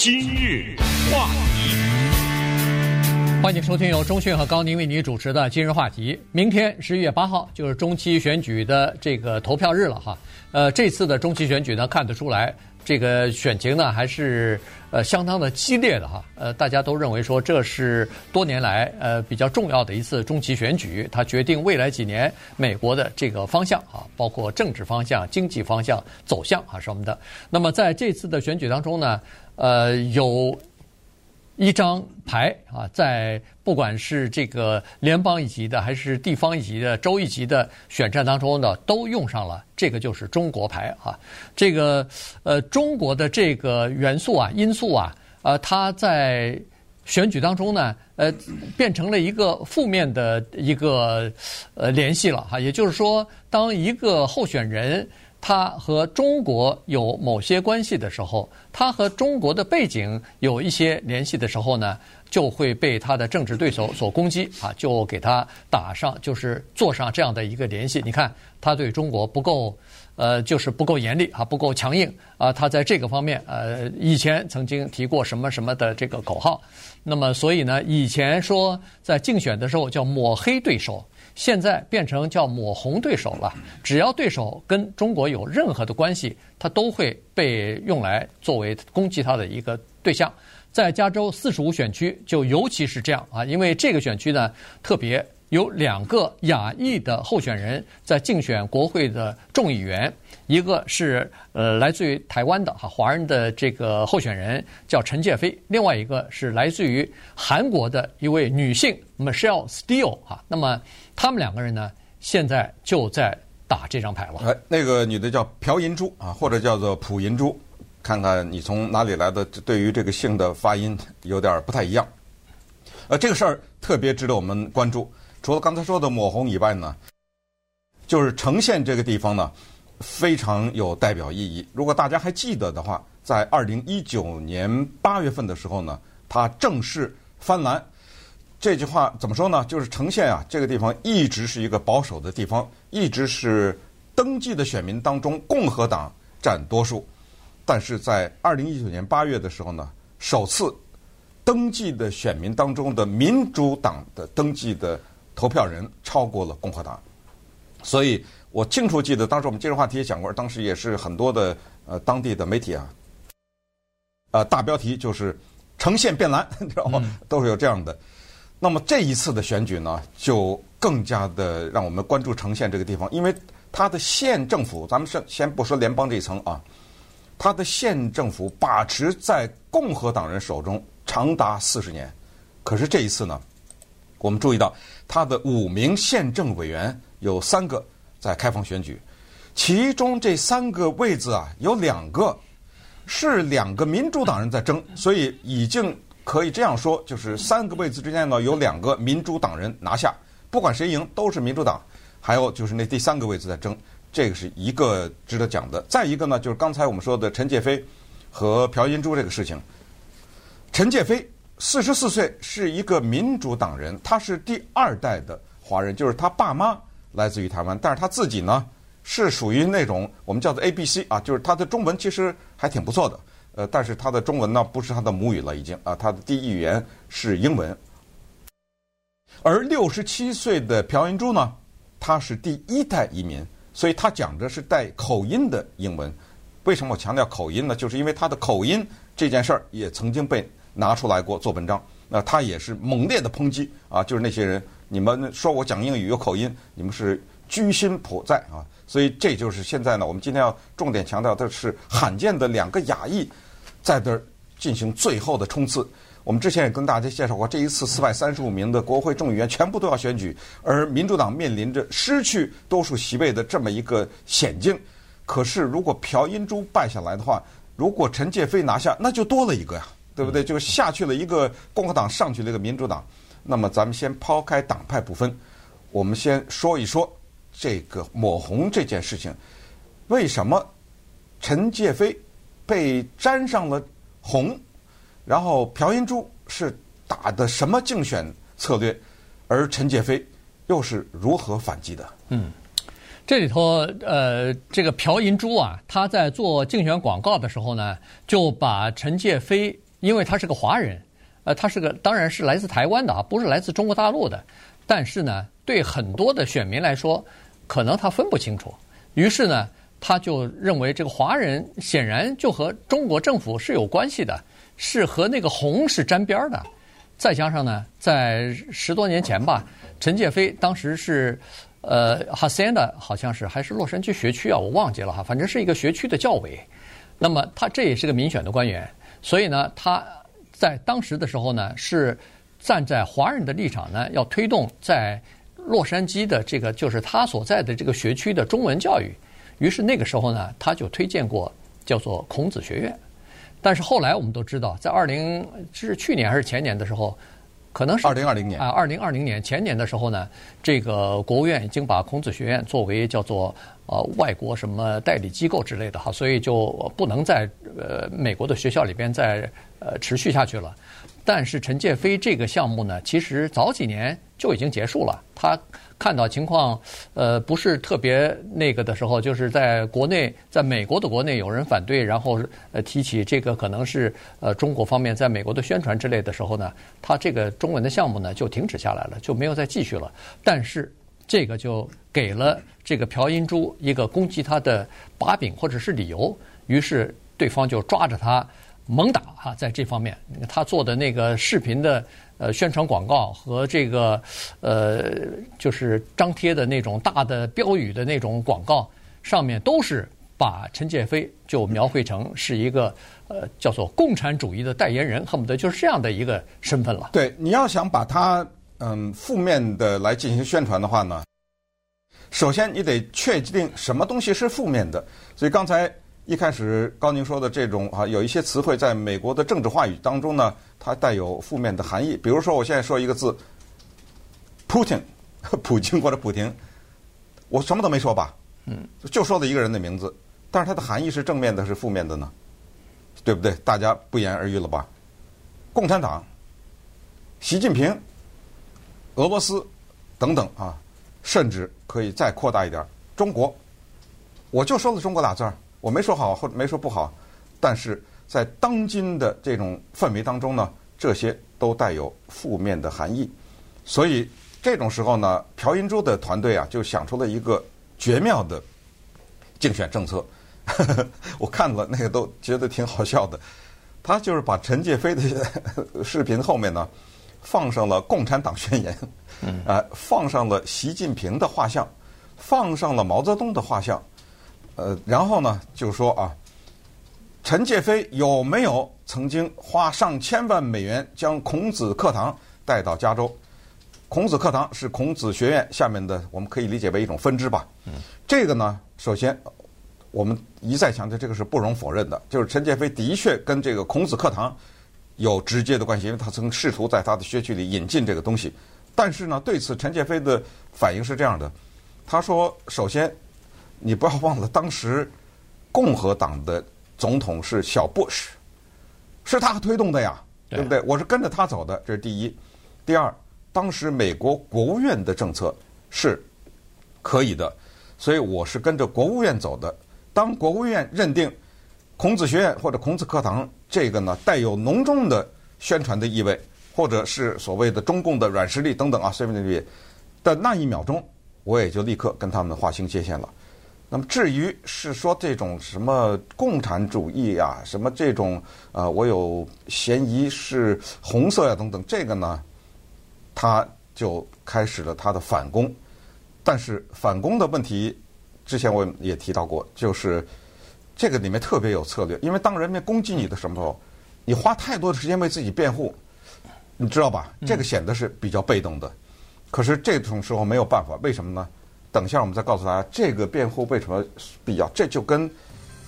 今日话题，欢迎收听由钟讯和高宁为您主持的今日话题。明天十一月八号就是中期选举的这个投票日了哈。呃，这次的中期选举呢，看得出来这个选情呢还是呃相当的激烈的哈。呃，大家都认为说这是多年来呃比较重要的一次中期选举，它决定未来几年美国的这个方向啊，包括政治方向、经济方向走向啊什么的。那么在这次的选举当中呢，呃，有一张牌啊，在不管是这个联邦一级的，还是地方一级的、州一级的选战当中呢，都用上了这个，就是中国牌啊。这个呃，中国的这个元素啊、因素啊，呃，它在选举当中呢，呃，变成了一个负面的一个呃联系了哈。也就是说，当一个候选人。他和中国有某些关系的时候，他和中国的背景有一些联系的时候呢，就会被他的政治对手所攻击啊，就给他打上，就是做上这样的一个联系。你看，他对中国不够，呃，就是不够严厉啊，不够强硬啊。他在这个方面，呃，以前曾经提过什么什么的这个口号，那么所以呢，以前说在竞选的时候叫抹黑对手。现在变成叫抹红对手了，只要对手跟中国有任何的关系，他都会被用来作为攻击他的一个对象。在加州四十五选区就尤其是这样啊，因为这个选区呢特别有两个亚裔的候选人在竞选国会的众议员，一个是呃来自于台湾的哈华人的这个候选人叫陈介飞，另外一个是来自于韩国的一位女性 Michelle Steel 哈，那么。他们两个人呢，现在就在打这张牌了。哎，那个女的叫朴银珠啊，或者叫做朴银珠，看看你从哪里来的？对于这个姓的发音有点不太一样。呃，这个事儿特别值得我们关注。除了刚才说的抹红以外呢，就是橙县这个地方呢，非常有代表意义。如果大家还记得的话，在二零一九年八月份的时候呢，它正式翻蓝。这句话怎么说呢？就是橙县啊，这个地方一直是一个保守的地方，一直是登记的选民当中共和党占多数。但是在二零一九年八月的时候呢，首次登记的选民当中的民主党的登记的投票人超过了共和党。所以我清楚记得，当时我们今日话题也讲过，当时也是很多的呃当地的媒体啊，呃大标题就是“橙县变蓝”，你知道吗？都是有这样的。那么这一次的选举呢，就更加的让我们关注橙县这个地方，因为它的县政府，咱们先先不说联邦这一层啊，它的县政府把持在共和党人手中长达四十年。可是这一次呢，我们注意到它的五名县政委员有三个在开放选举，其中这三个位子啊，有两个是两个民主党人在争，所以已经。可以这样说，就是三个位置之间呢，有两个民主党人拿下，不管谁赢都是民主党。还有就是那第三个位置在争，这个是一个值得讲的。再一个呢，就是刚才我们说的陈介飞和朴银珠这个事情。陈介飞四十四岁，是一个民主党人，他是第二代的华人，就是他爸妈来自于台湾，但是他自己呢是属于那种我们叫做 ABC 啊，就是他的中文其实还挺不错的。呃，但是他的中文呢不是他的母语了，已经啊，他的第一语言是英文。而六十七岁的朴银珠呢，他是第一代移民，所以他讲的是带口音的英文。为什么我强调口音呢？就是因为他的口音这件事儿也曾经被拿出来过做文章。那他也是猛烈的抨击啊，就是那些人，你们说我讲英语有口音，你们是居心叵在啊。所以这就是现在呢，我们今天要重点强调的是罕见的两个亚裔。在这儿进行最后的冲刺。我们之前也跟大家介绍过，这一次四百三十五名的国会众议员全部都要选举，而民主党面临着失去多数席位的这么一个险境。可是，如果朴英珠败下来的话，如果陈介飞拿下，那就多了一个呀，对不对？就下去了一个共和党，上去了一个民主党。那么，咱们先抛开党派不分，我们先说一说这个抹红这件事情，为什么陈介菲？被沾上了红，然后朴银珠是打的什么竞选策略，而陈介飞又是如何反击的？嗯，这里头呃，这个朴银珠啊，他在做竞选广告的时候呢，就把陈介飞因为他是个华人，呃，他是个当然是来自台湾的啊，不是来自中国大陆的。但是呢，对很多的选民来说，可能他分不清楚。于是呢，他就认为这个华人显然就和中国政府是有关系的，是和那个红是沾边的。再加上呢，在十多年前吧，陈介飞当时是。呃，哈森的好像是还是洛杉矶学区啊，我忘记了哈，反正是一个学区的教委。那么他这也是个民选的官员，所以呢，他在当时的时候呢，是站在华人的立场呢，要推动在洛杉矶的这个就是他所在的这个学区的中文教育。于是那个时候呢，他就推荐过叫做孔子学院。但是后来我们都知道，在二零是去年还是前年的时候。可能是二零二零年啊，二零二零年前年的时候呢，这个国务院已经把孔子学院作为叫做呃外国什么代理机构之类的哈，所以就不能在呃美国的学校里边在呃持续下去了。但是陈介飞这个项目呢，其实早几年就已经结束了。他看到情况呃不是特别那个的时候，就是在国内，在美国的国内有人反对，然后呃提起这个可能是呃中国方面在美国的宣传之类的时候呢，他这个中文的项目呢就停止下来了，就没有再继续了。但是这个就给了这个朴英珠一个攻击他的把柄或者是理由，于是对方就抓着他。猛打哈，在这方面，他做的那个视频的呃宣传广告和这个呃就是张贴的那种大的标语的那种广告，上面都是把陈建飞就描绘成是一个呃叫做共产主义的代言人，恨不得就是这样的一个身份了。对，你要想把他嗯负面的来进行宣传的话呢，首先你得确定什么东西是负面的，所以刚才。一开始高宁说的这种啊，有一些词汇在美国的政治话语当中呢，它带有负面的含义。比如说，我现在说一个字，Putin，普京或者普廷，我什么都没说吧，嗯，就说了一个人的名字，但是它的含义是正面的，是负面的呢？对不对？大家不言而喻了吧？共产党、习近平、俄罗斯等等啊，甚至可以再扩大一点，中国，我就说了中国俩字儿。我没说好或者没说不好，但是在当今的这种氛围当中呢，这些都带有负面的含义。所以这种时候呢，朴银珠的团队啊，就想出了一个绝妙的 竞选政策。我看了那个都觉得挺好笑的。他就是把陈介飞的视频后面呢，放上了共产党宣言，啊，放上了习近平的画像，放上了毛泽东的画像。呃，然后呢，就说啊，陈介飞有没有曾经花上千万美元将孔子课堂带到加州？孔子课堂是孔子学院下面的，我们可以理解为一种分支吧。嗯，这个呢，首先我们一再强调，这个是不容否认的，就是陈介飞的确跟这个孔子课堂有直接的关系，因为他曾试图在他的学区里引进这个东西。但是呢，对此陈介飞的反应是这样的，他说：首先。你不要忘了，当时共和党的总统是小布什，是他推动的呀，对不对？我是跟着他走的，这是第一。第二，当时美国国务院的政策是可以的，所以我是跟着国务院走的。当国务院认定孔子学院或者孔子课堂这个呢，带有浓重的宣传的意味，或者是所谓的中共的软实力等等啊，随便那的那一秒钟，我也就立刻跟他们划清界限了。那么至于是说这种什么共产主义啊，什么这种呃，我有嫌疑是红色呀、等等，这个呢，他就开始了他的反攻。但是反攻的问题，之前我也提到过，就是这个里面特别有策略，因为当人们攻击你的时候，你花太多的时间为自己辩护，你知道吧？这个显得是比较被动的。可是这种时候没有办法，为什么呢？等一下，我们再告诉大家这个辩护为什么必要。这就跟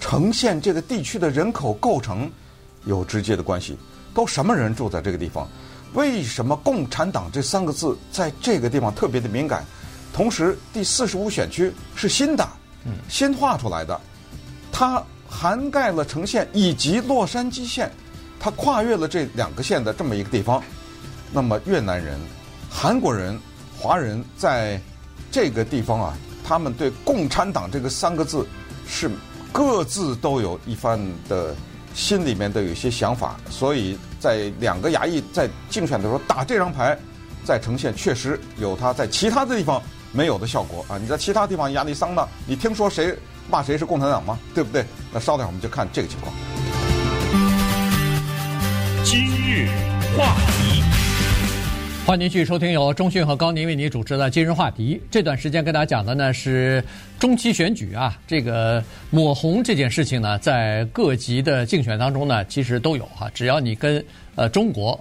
呈现这个地区的人口构成有直接的关系。都什么人住在这个地方？为什么“共产党”这三个字在这个地方特别的敏感？同时，第四十五选区是新的，新划出来的，它涵盖了城县以及洛杉矶县，它跨越了这两个县的这么一个地方。那么，越南人、韩国人、华人在这个地方啊，他们对“共产党”这个三个字是各自都有一番的心里面都有一些想法，所以在两个衙役在竞选的时候打这张牌，在呈现确实有他在其他的地方没有的效果啊！你在其他地方亚利桑那，你听说谁骂谁是共产党吗？对不对？那稍等我们就看这个情况。今日话题。欢迎继续收听由中讯和高宁为您主持的今日话题。这段时间跟大家讲的呢是中期选举啊，这个抹红这件事情呢，在各级的竞选当中呢，其实都有哈。只要你跟呃中国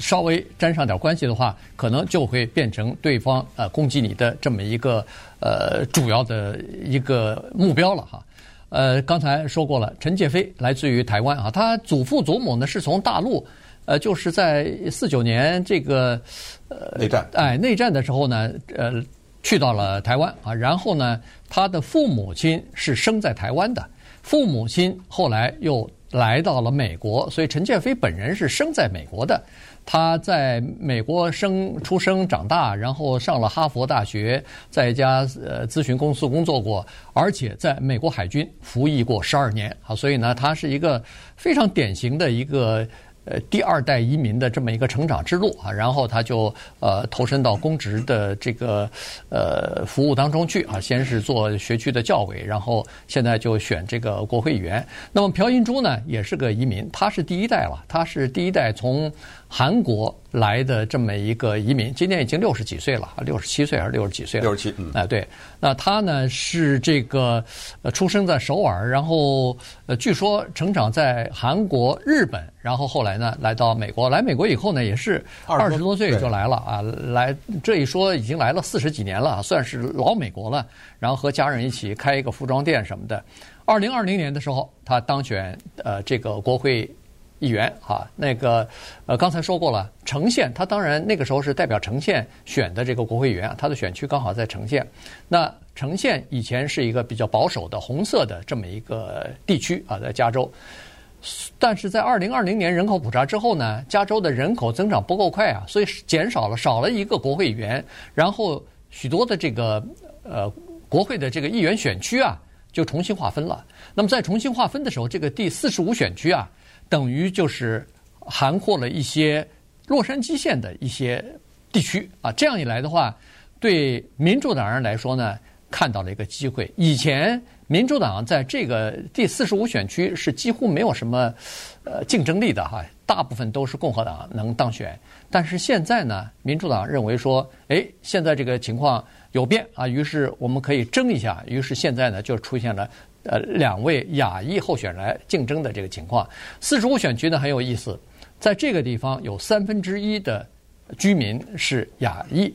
稍微沾上点关系的话，可能就会变成对方呃攻击你的这么一个呃主要的一个目标了哈。呃，刚才说过了，陈介飞来自于台湾啊，他祖父祖母呢是从大陆。呃，就是在四九年这个呃内战，哎，内战的时候呢，呃，去到了台湾啊，然后呢，他的父母亲是生在台湾的，父母亲后来又来到了美国，所以陈建飞本人是生在美国的。他在美国生出生长大，然后上了哈佛大学，在一家呃咨询公司工作过，而且在美国海军服役过十二年啊，所以呢，他是一个非常典型的一个。呃，第二代移民的这么一个成长之路啊，然后他就呃投身到公职的这个呃服务当中去啊，先是做学区的教委，然后现在就选这个国会议员。那么朴英珠呢，也是个移民，他是第一代了，他是第一代从韩国来的这么一个移民，今年已经六十几岁了，六十七岁还是六十几岁了？六十七，嗯，哎，对，那他呢是这个呃出生在首尔，然后呃据说成长在韩国、日本。然后后来呢，来到美国。来美国以后呢，也是二十多岁就来了啊。来这一说已经来了四十几年了，算是老美国了。然后和家人一起开一个服装店什么的。二零二零年的时候，他当选呃这个国会议员啊。那个呃刚才说过了，城县他当然那个时候是代表城县选的这个国会议员啊。他的选区刚好在城县。那城县以前是一个比较保守的红色的这么一个地区啊，在加州。但是在二零二零年人口普查之后呢，加州的人口增长不够快啊，所以减少了，少了一个国会议员，然后许多的这个呃国会的这个议员选区啊就重新划分了。那么在重新划分的时候，这个第四十五选区啊，等于就是涵括了一些洛杉矶县的一些地区啊。这样一来的话，对民主党人来说呢，看到了一个机会。以前。民主党在这个第四十五选区是几乎没有什么呃竞争力的哈，大部分都是共和党能当选。但是现在呢，民主党认为说，哎，现在这个情况有变啊，于是我们可以争一下。于是现在呢，就出现了呃两位亚裔候选人来竞争的这个情况。四十五选区呢很有意思，在这个地方有三分之一的居民是亚裔。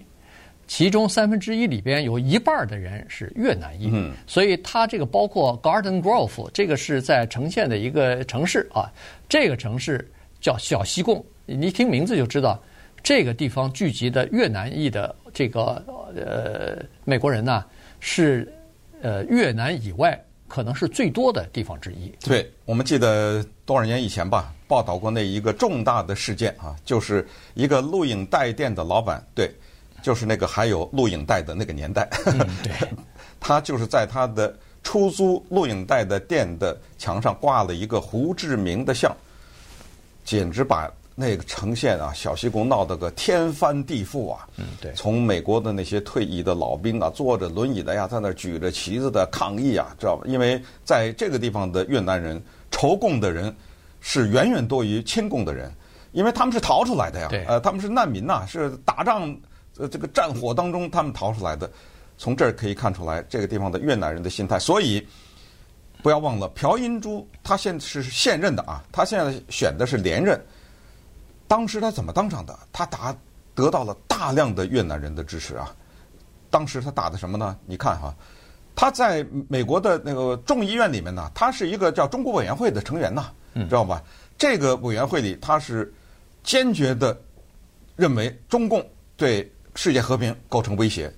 其中三分之一里边有一半的人是越南裔，嗯、所以它这个包括 Garden Grove，这个是在呈县的一个城市啊。这个城市叫小西贡，你一听名字就知道，这个地方聚集的越南裔的这个呃美国人呢，是呃越南以外可能是最多的地方之一。对，我们记得多少年以前吧，报道过那一个重大的事件啊，就是一个录影带店的老板对。就是那个还有录影带的那个年代，嗯，对，他就是在他的出租录影带的店的墙上挂了一个胡志明的像，简直把那个呈现啊小西贡闹得个天翻地覆啊！嗯，对，从美国的那些退役的老兵啊，坐着轮椅的呀，在那举着旗子的抗议啊，知道吧？因为在这个地方的越南人仇共的人是远远多于亲共的人，因为他们是逃出来的呀，对，呃，他们是难民呐，是打仗。呃，这个战火当中，他们逃出来的，从这儿可以看出来这个地方的越南人的心态。所以不要忘了，朴英珠他现在是现任的啊，他现在选的是连任。当时他怎么当上的？他打得到了大量的越南人的支持啊。当时他打的什么呢？你看哈，他在美国的那个众议院里面呢，他是一个叫中国委员会的成员呐，知道吧？这个委员会里，他是坚决的认为中共对。世界和平构成威胁，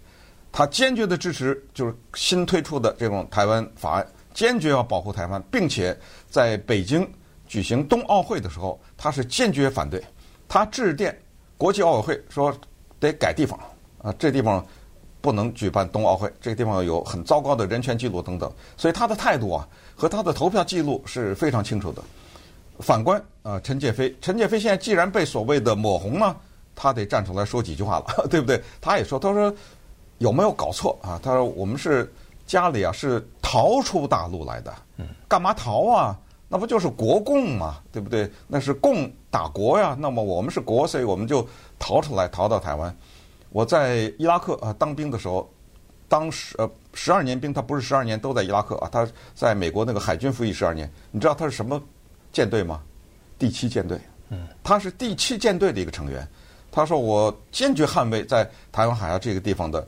他坚决的支持就是新推出的这种台湾法案，坚决要保护台湾，并且在北京举行冬奥会的时候，他是坚决反对。他致电国际奥委会说得改地方啊，这地方不能举办冬奥会，这个地方有很糟糕的人权记录等等。所以他的态度啊和他的投票记录是非常清楚的。反观啊，陈建飞，陈建飞现在既然被所谓的抹红呢，他得站出来说几句话了，对不对？他也说，他说有没有搞错啊？他说我们是家里啊是逃出大陆来的，干嘛逃啊？那不就是国共嘛，对不对？那是共打国呀。那么我们是国，所以我们就逃出来，逃到台湾。我在伊拉克啊当兵的时候，当时呃十二年兵，他不是十二年都在伊拉克啊，他在美国那个海军服役十二年。你知道他是什么？舰队吗？第七舰队，嗯，他是第七舰队的一个成员。他说：“我坚决捍卫在台湾海峡这个地方的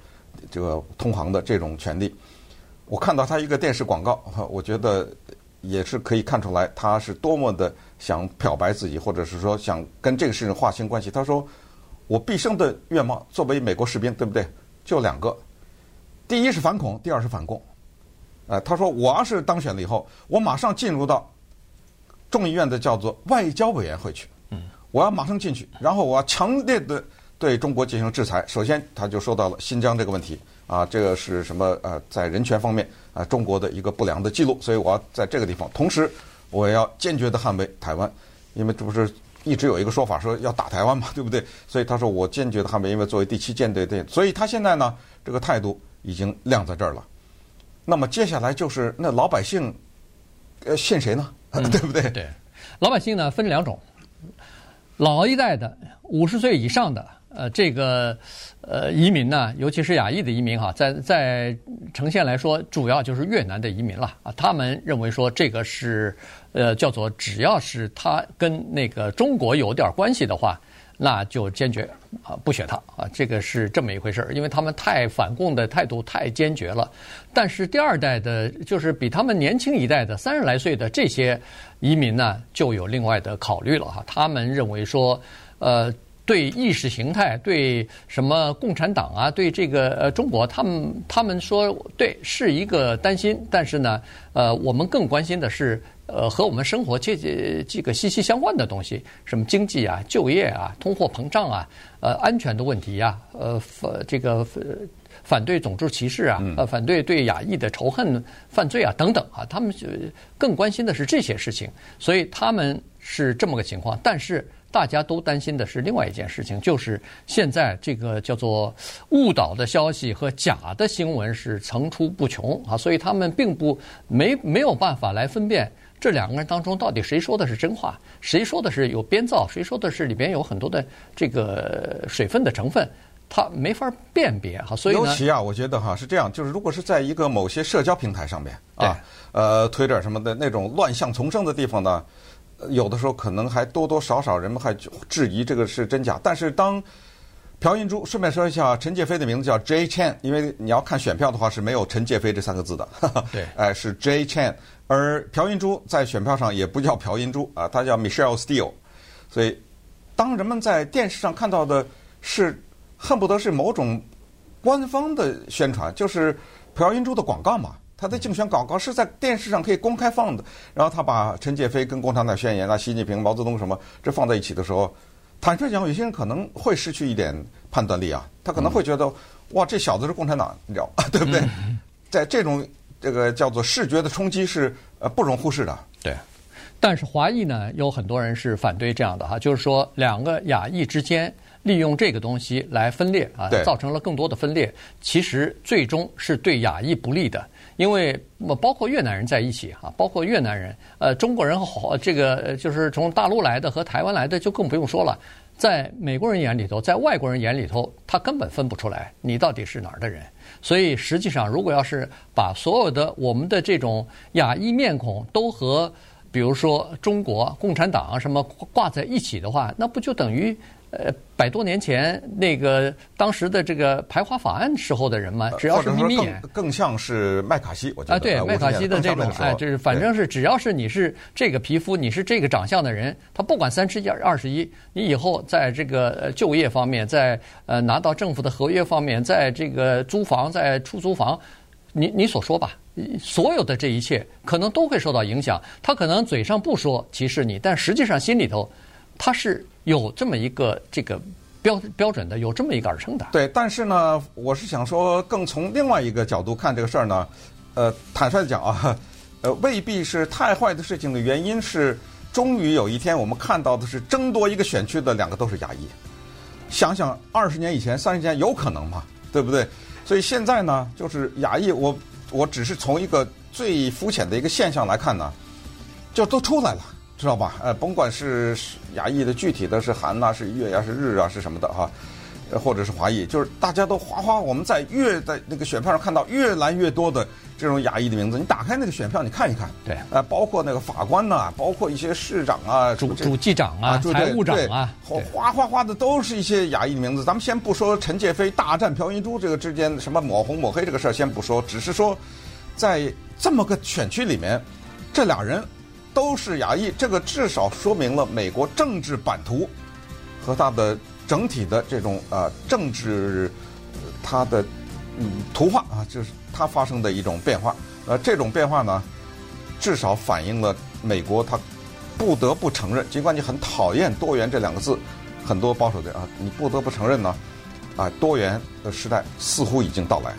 这个通航的这种权利。”我看到他一个电视广告，我觉得也是可以看出来他是多么的想漂白自己，或者是说想跟这个事情划清关系。他说：“我毕生的愿望，作为美国士兵，对不对？就两个，第一是反恐，第二是反共。”呃，他说：“我要是当选了以后，我马上进入到。”众议院的叫做外交委员会去，我要马上进去，然后我要强烈的对中国进行制裁。首先，他就说到了新疆这个问题啊，这个是什么？呃，在人权方面啊，中国的一个不良的记录，所以我要在这个地方。同时，我要坚决的捍卫台湾，因为这不是一直有一个说法说要打台湾嘛，对不对？所以他说我坚决的捍卫，因为作为第七舰队的，所以他现在呢，这个态度已经亮在这儿了。那么接下来就是那老百姓，呃，信谁呢？嗯、对不对？对，老百姓呢分两种，老一代的五十岁以上的，呃，这个呃移民呢，尤其是亚裔的移民哈，在在呈现来说，主要就是越南的移民了啊。他们认为说这个是呃叫做只要是他跟那个中国有点关系的话。那就坚决啊不选他啊，这个是这么一回事儿，因为他们太反共的态度太坚决了。但是第二代的，就是比他们年轻一代的三十来岁的这些移民呢，就有另外的考虑了哈。他们认为说，呃，对意识形态，对什么共产党啊，对这个呃中国，他们他们说对是一个担心，但是呢，呃，我们更关心的是。呃，和我们生活这这这个息息相关的东西，什么经济啊、就业啊、通货膨胀啊、呃，安全的问题呀、啊，呃，反这个反对种族歧视啊，呃，反对对亚裔的仇恨犯罪啊等等啊，他们更关心的是这些事情，所以他们是这么个情况。但是大家都担心的是另外一件事情，就是现在这个叫做误导的消息和假的新闻是层出不穷啊，所以他们并不没没有办法来分辨。这两个人当中，到底谁说的是真话，谁说的是有编造，谁说的是里边有很多的这个水分的成分，他没法辨别哈。所以呢，尤其啊，我觉得哈是这样，就是如果是在一个某些社交平台上面啊，呃，推特什么的那种乱象丛生的地方呢，有的时候可能还多多少少人们还质疑这个是真假。但是当朴英珠，顺便说一下，陈介飞的名字叫 Jay Chan，因为你要看选票的话是没有陈介飞这三个字的，对，哎，是 Jay Chan。而朴英珠在选票上也不叫朴英珠啊，她叫 Michelle Steele。所以，当人们在电视上看到的是恨不得是某种官方的宣传，就是朴英珠的广告嘛，他的竞选广告是在电视上可以公开放的。然后他把陈介飞跟共产党宣言啊、习近平、毛泽东什么这放在一起的时候，坦率讲，有些人可能会失去一点判断力啊，他可能会觉得、嗯、哇，这小子是共产党，你知道，对不对？嗯、在这种。这个叫做视觉的冲击是呃不容忽视的。对，但是华裔呢，有很多人是反对这样的哈，就是说两个亚裔之间利用这个东西来分裂啊，造成了更多的分裂，其实最终是对亚裔不利的，因为包括越南人在一起哈，包括越南人，呃，中国人和这个就是从大陆来的和台湾来的就更不用说了，在美国人眼里头，在外国人眼里头，他根本分不出来你到底是哪儿的人。所以实际上，如果要是把所有的我们的这种亚裔面孔都和，比如说中国共产党啊什么挂在一起的话，那不就等于？呃，百多年前那个当时的这个排华法案时候的人嘛，只要是眯眯眼，更像是麦卡锡，我觉得啊，对麦卡锡的这种，哎，就是反正是只要是你是这个皮肤，你是这个长相的人，他不管三七二十一，你以后在这个就业方面，在呃拿到政府的合约方面，在这个租房，在出租房，你你所说吧，所有的这一切可能都会受到影响。他可能嘴上不说歧视你，但实际上心里头他是。有这么一个这个标标准的，有这么一个耳称的。对，但是呢，我是想说，更从另外一个角度看这个事儿呢，呃，坦率的讲啊，呃，未必是太坏的事情的原因是，终于有一天我们看到的是争夺一个选区的两个都是亚裔。想想二十年以前、三十年有可能吗？对不对？所以现在呢，就是亚裔，我我只是从一个最肤浅的一个现象来看呢，就都出来了，知道吧？呃，甭管是亚裔的具体的是韩呐，是越呀，是日啊，是什么的哈。或者是华裔，就是大家都哗哗，我们在越在那个选票上看到越来越多的这种亚裔的名字。你打开那个选票，你看一看，对，呃，包括那个法官呐、啊，包括一些市长啊、主主计长啊、财务长啊，哗哗哗的都是一些亚裔的名字。咱们先不说陈介飞大战朴银珠这个之间什么抹红抹黑这个事儿，先不说，只是说在这么个选区里面，这俩人都是亚裔，这个至少说明了美国政治版图和它的。整体的这种呃政治，它的嗯图画啊，就是它发生的一种变化。呃，这种变化呢，至少反映了美国它不得不承认，尽管你很讨厌多元这两个字，很多保守的啊，你不得不承认呢，啊，多元的时代似乎已经到来。